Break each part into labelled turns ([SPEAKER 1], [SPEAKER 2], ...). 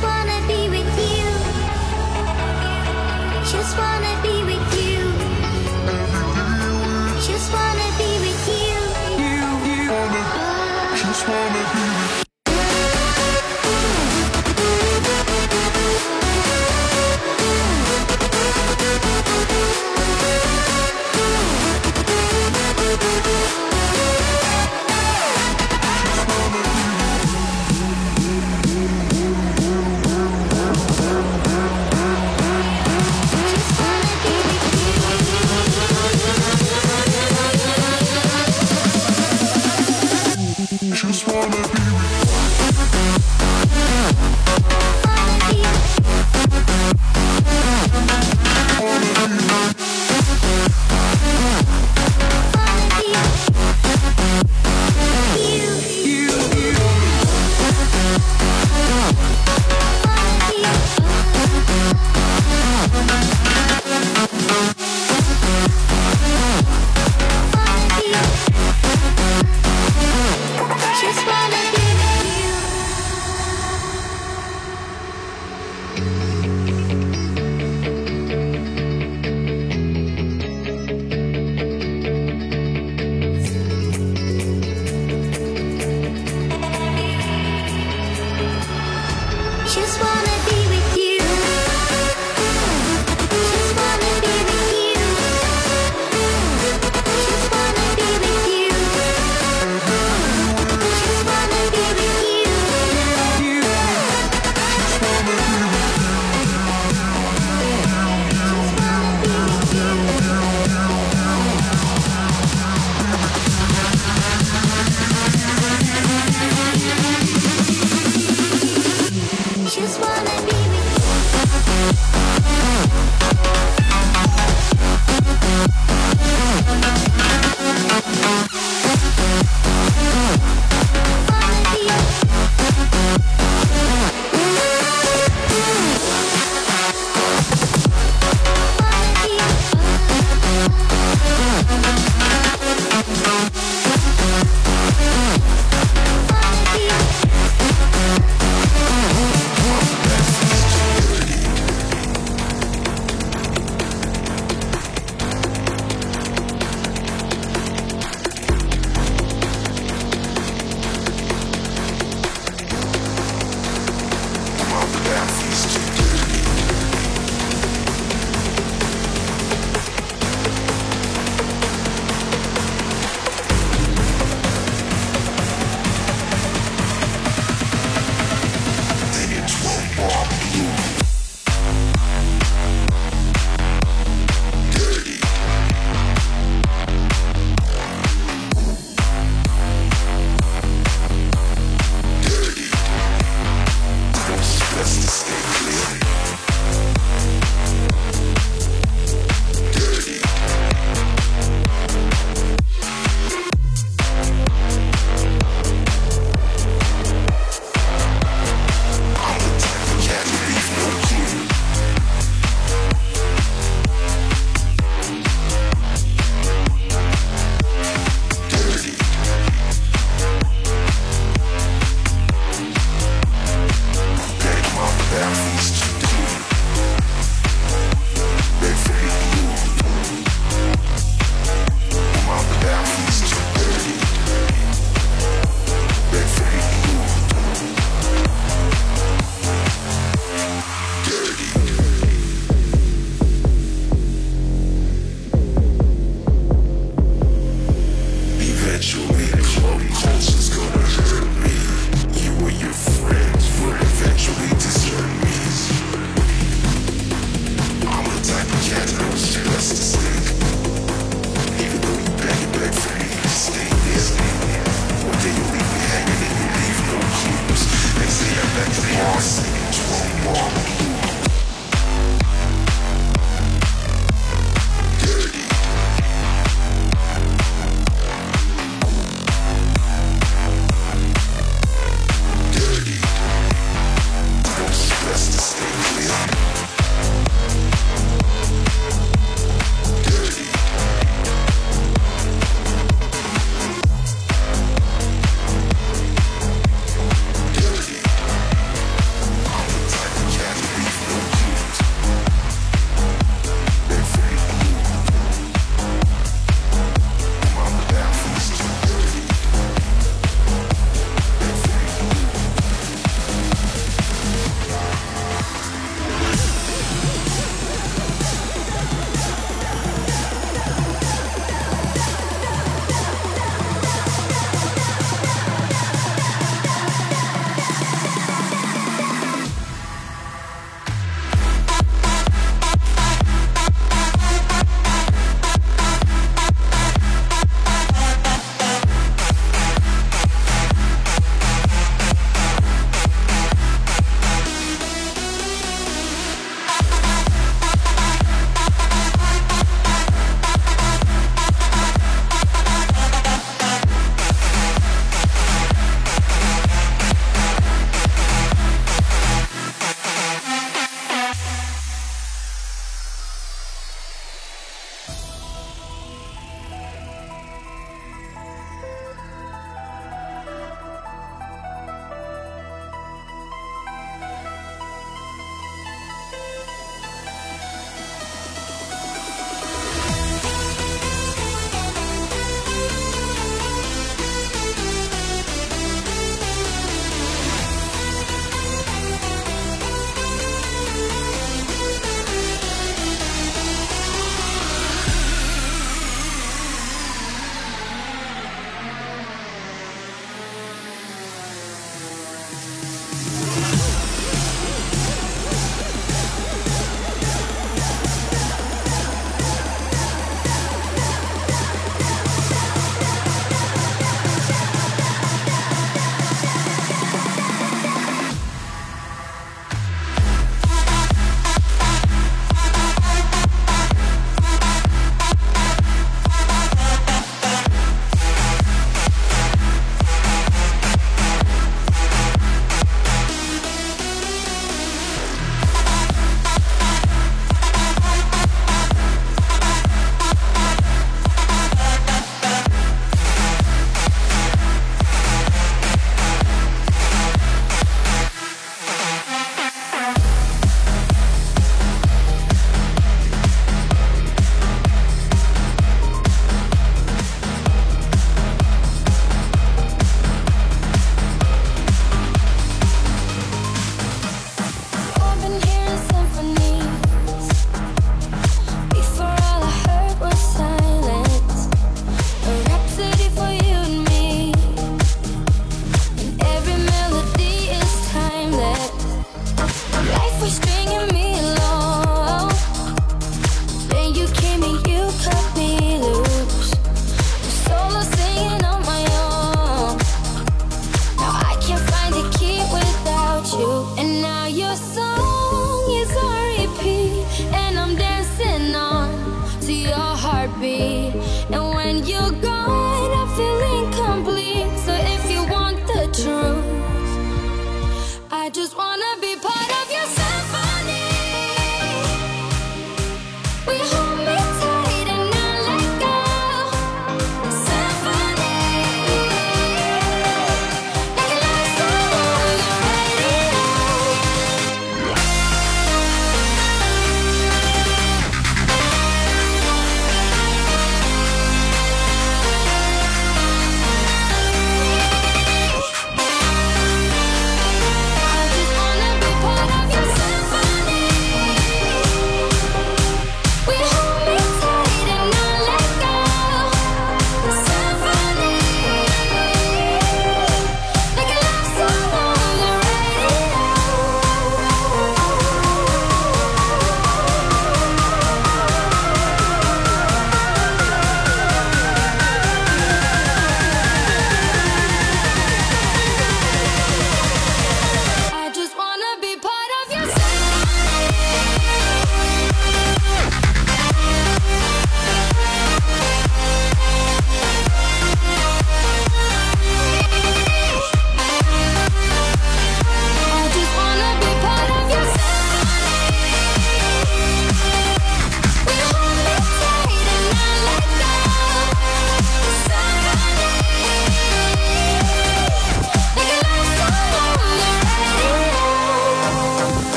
[SPEAKER 1] just wanna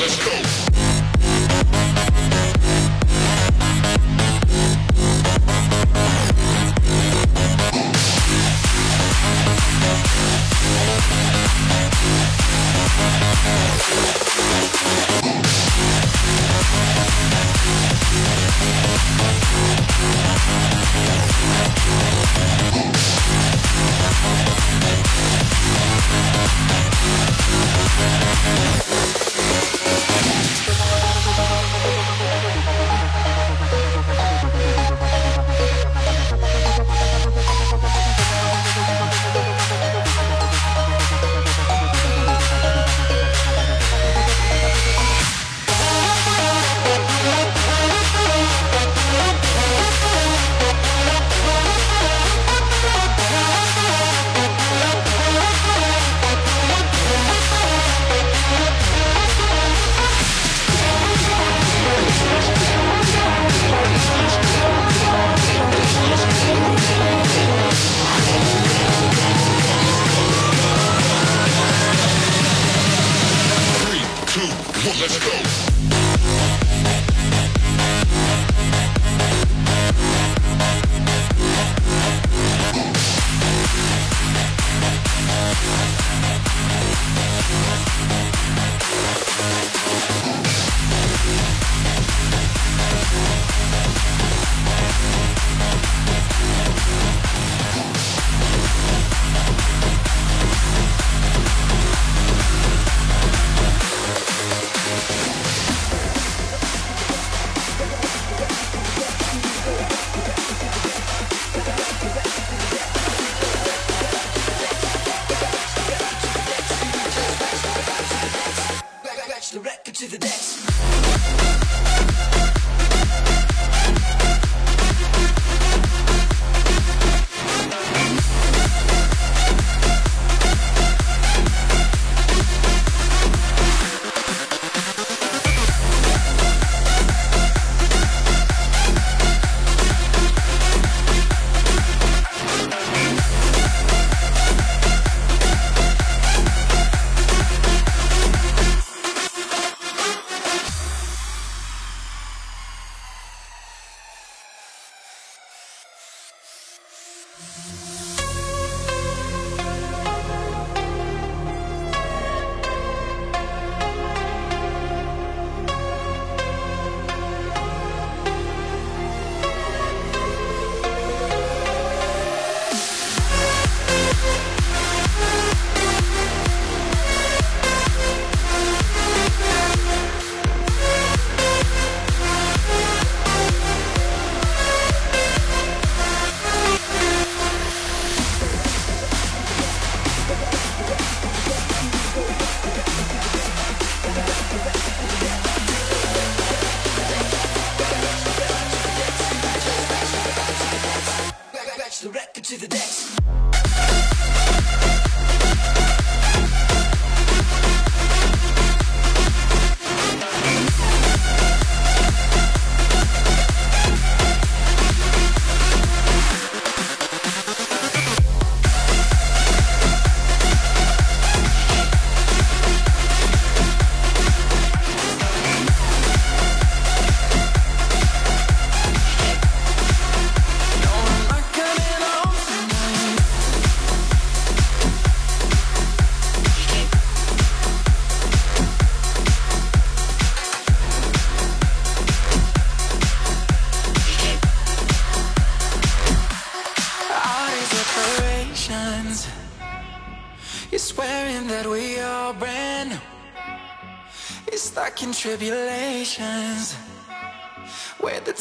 [SPEAKER 2] tribulations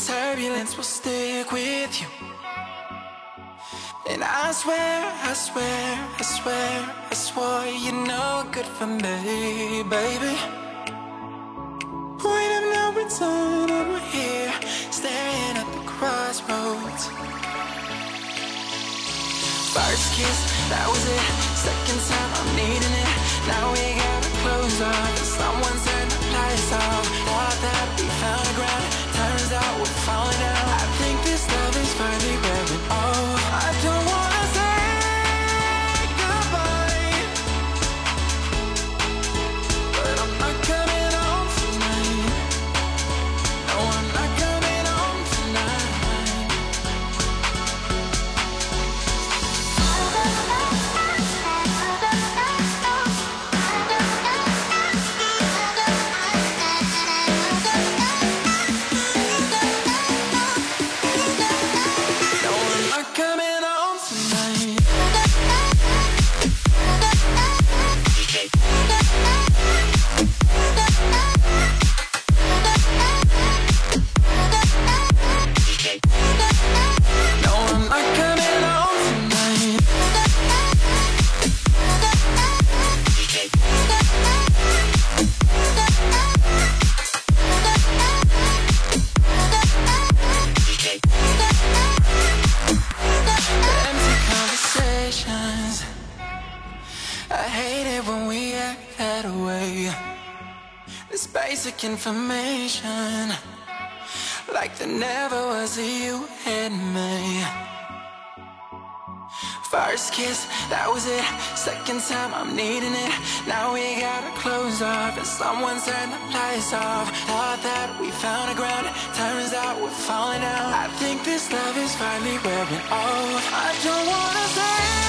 [SPEAKER 3] turbulence will stick with you. And I swear, I swear, I swear, I swore you're no good for me, baby. Point of no return, and we're here, staring at the crossroads. First kiss, that was it. Second time, I'm needing it. Now we gotta close off. Someone turned the lights off. Oh. First kiss, that was it. Second time, I'm needing it. Now we gotta close off, and someone turned the lights off. Thought that we found a ground, turns out we're falling out. I think this love is finally wearing off. I don't wanna say.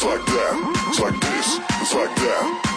[SPEAKER 2] pressure like this. It's like shoes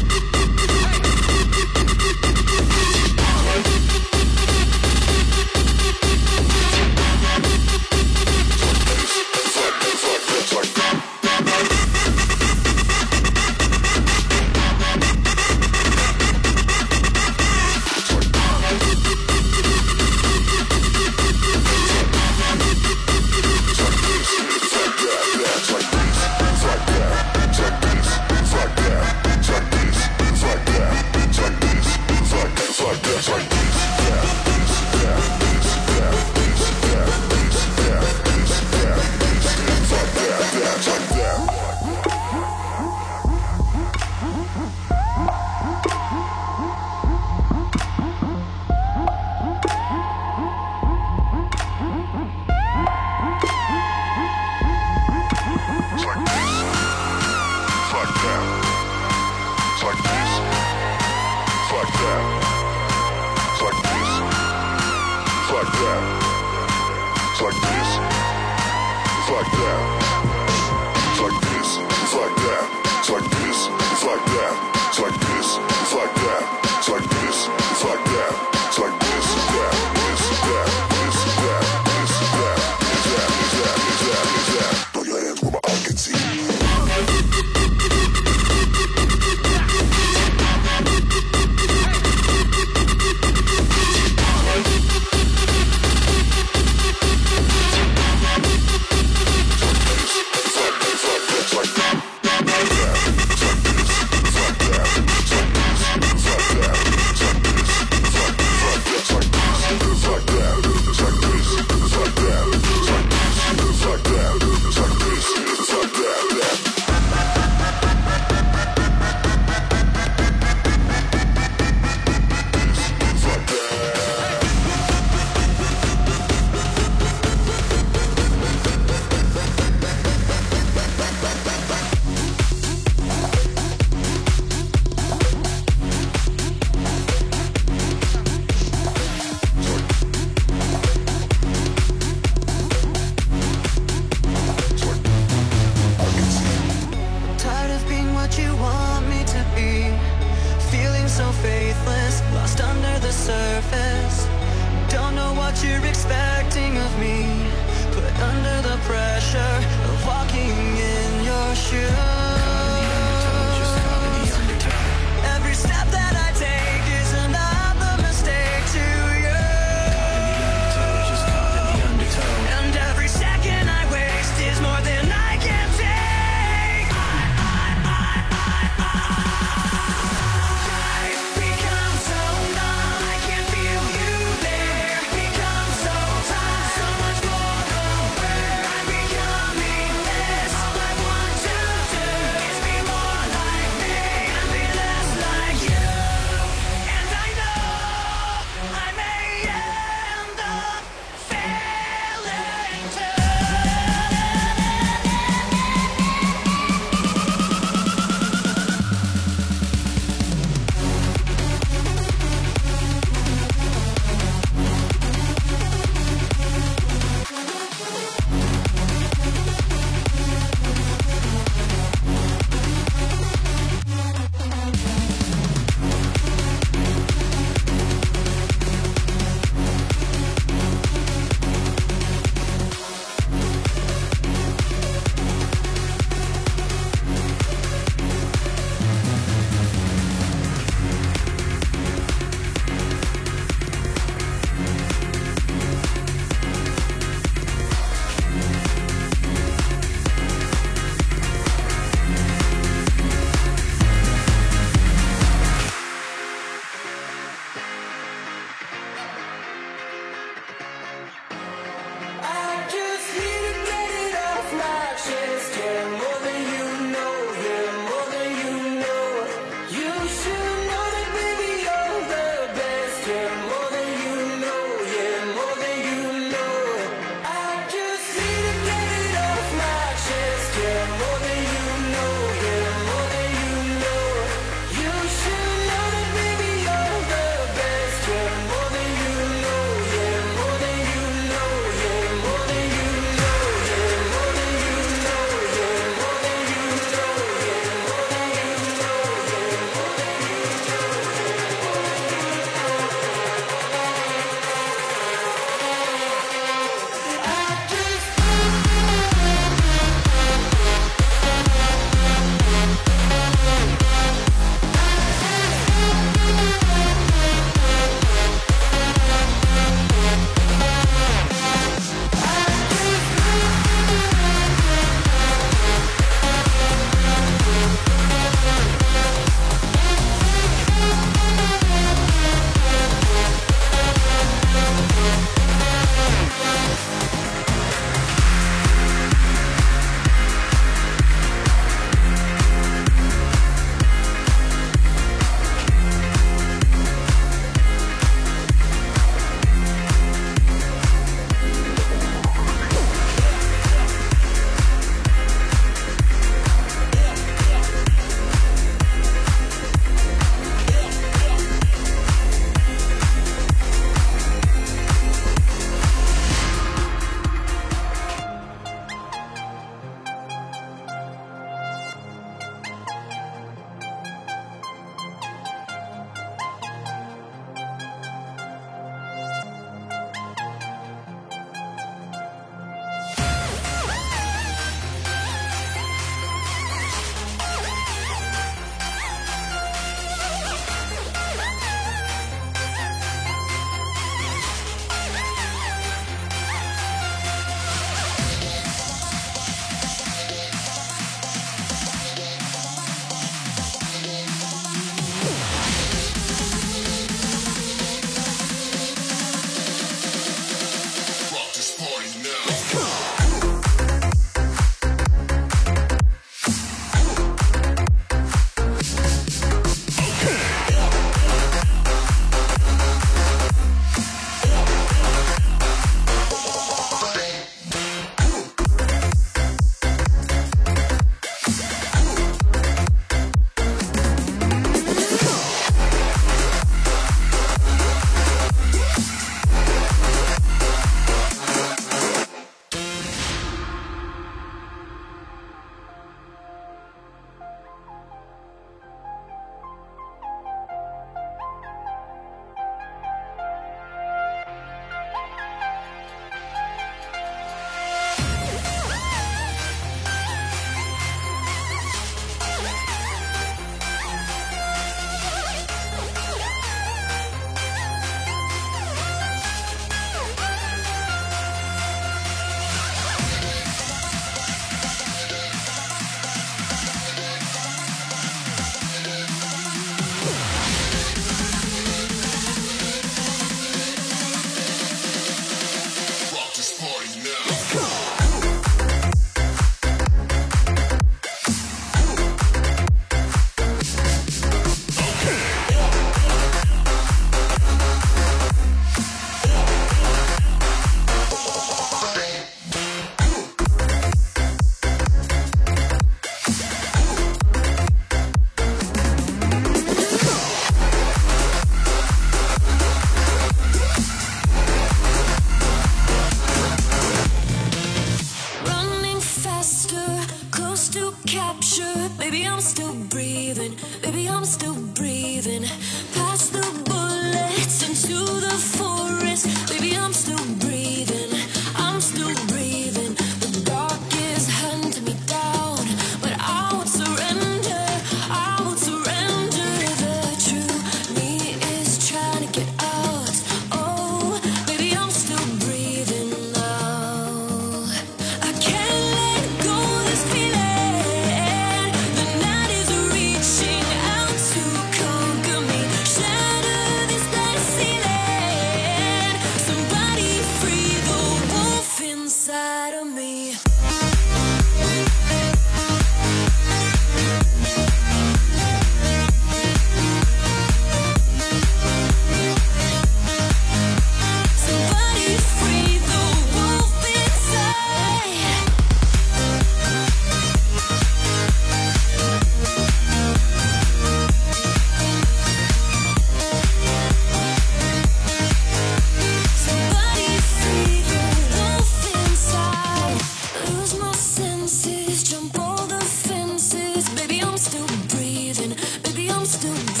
[SPEAKER 2] do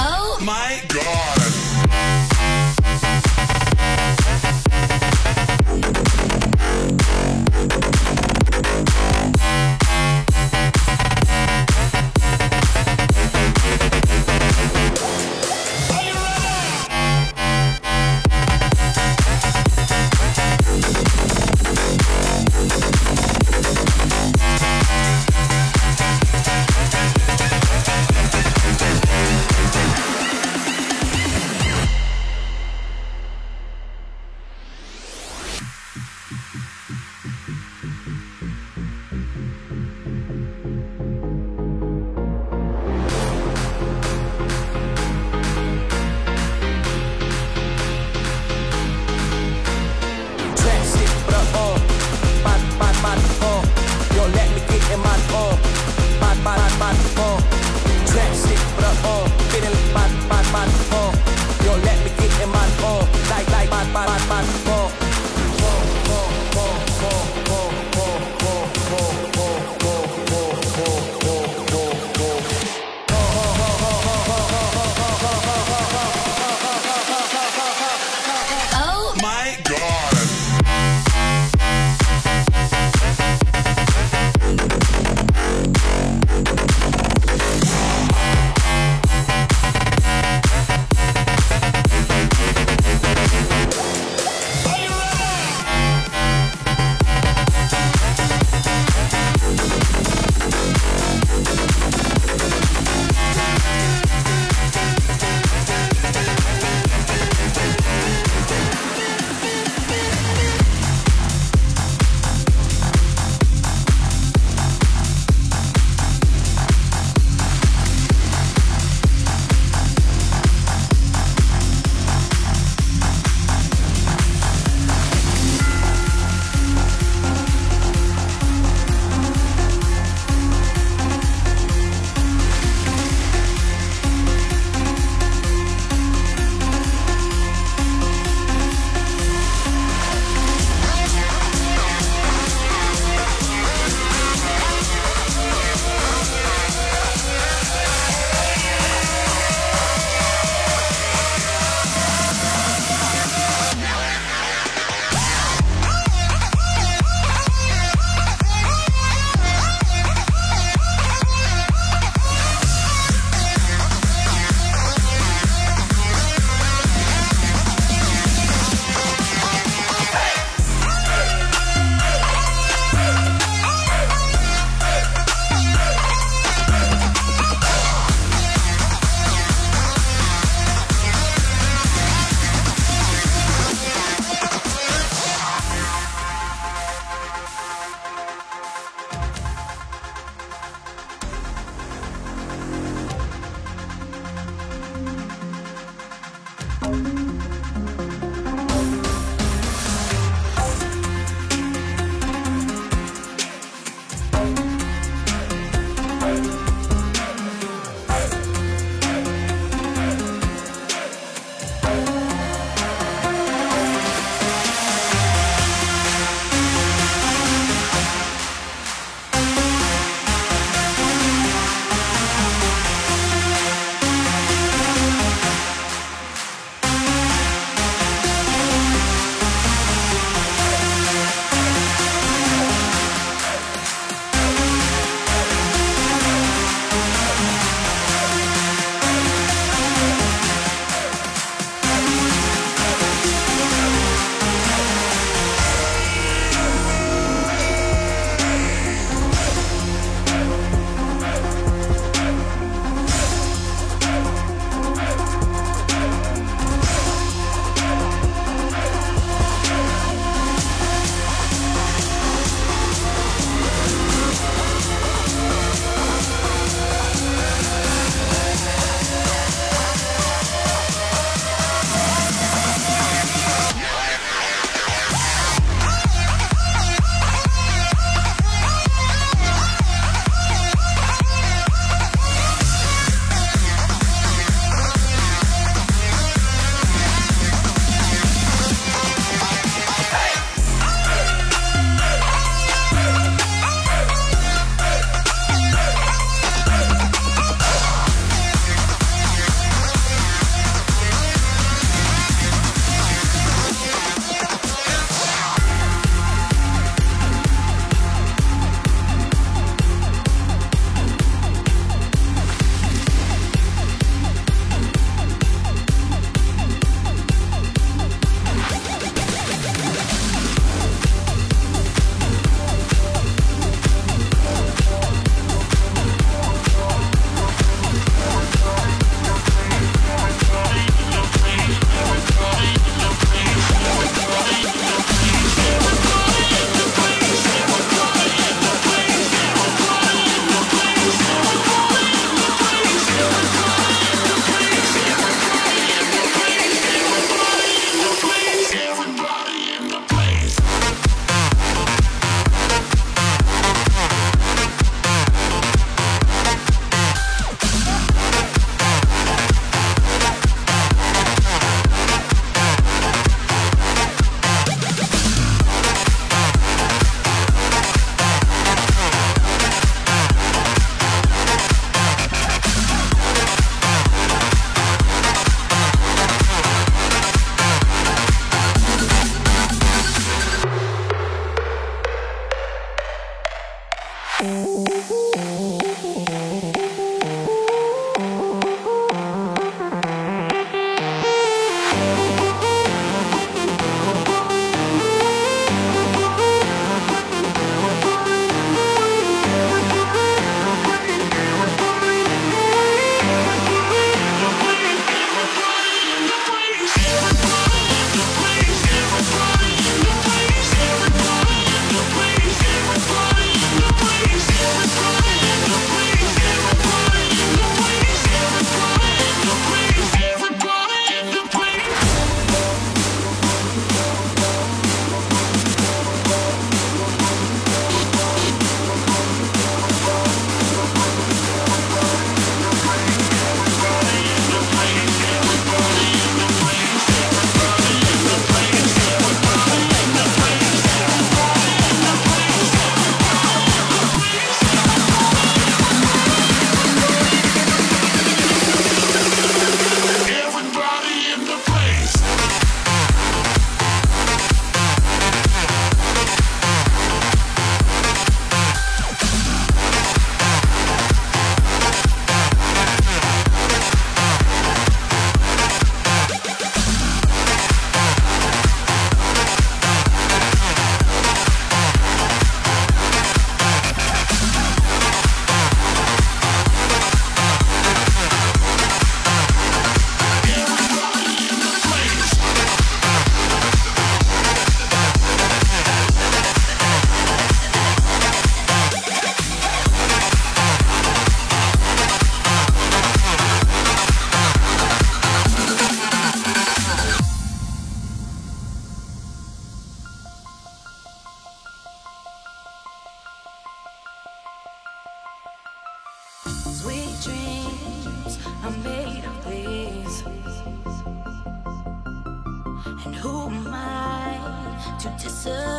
[SPEAKER 4] Oh
[SPEAKER 3] my god!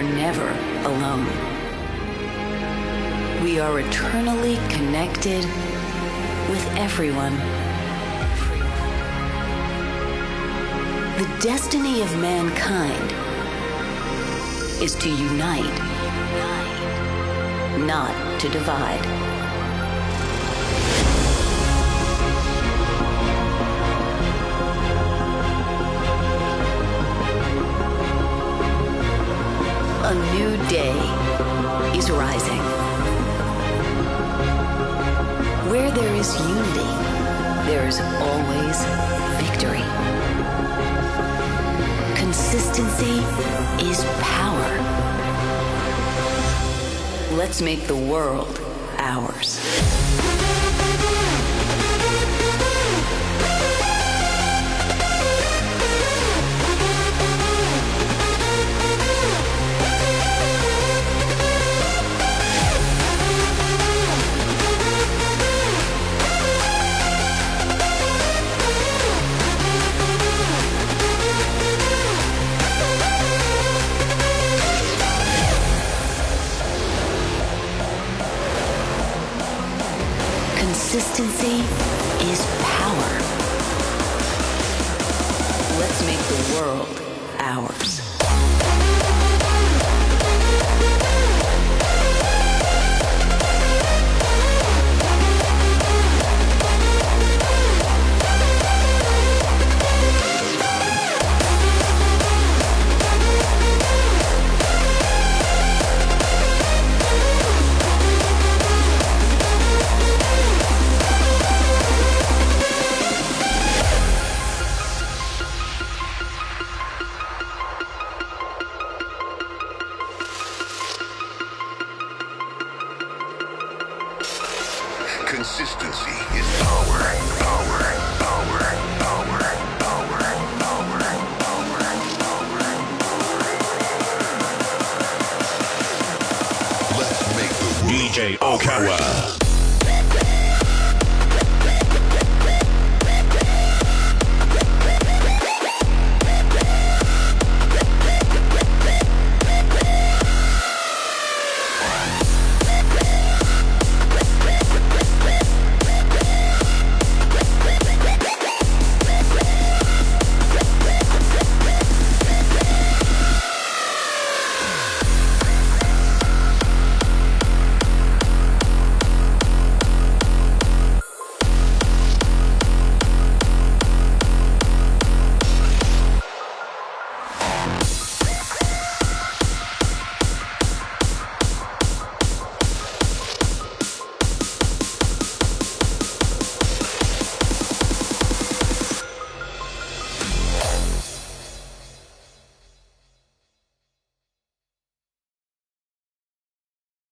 [SPEAKER 5] are never alone. We are eternally connected with everyone. The destiny of mankind is to unite, not to divide. day is rising. Where there is unity, there is always victory. Consistency is power. Let's make the world ours.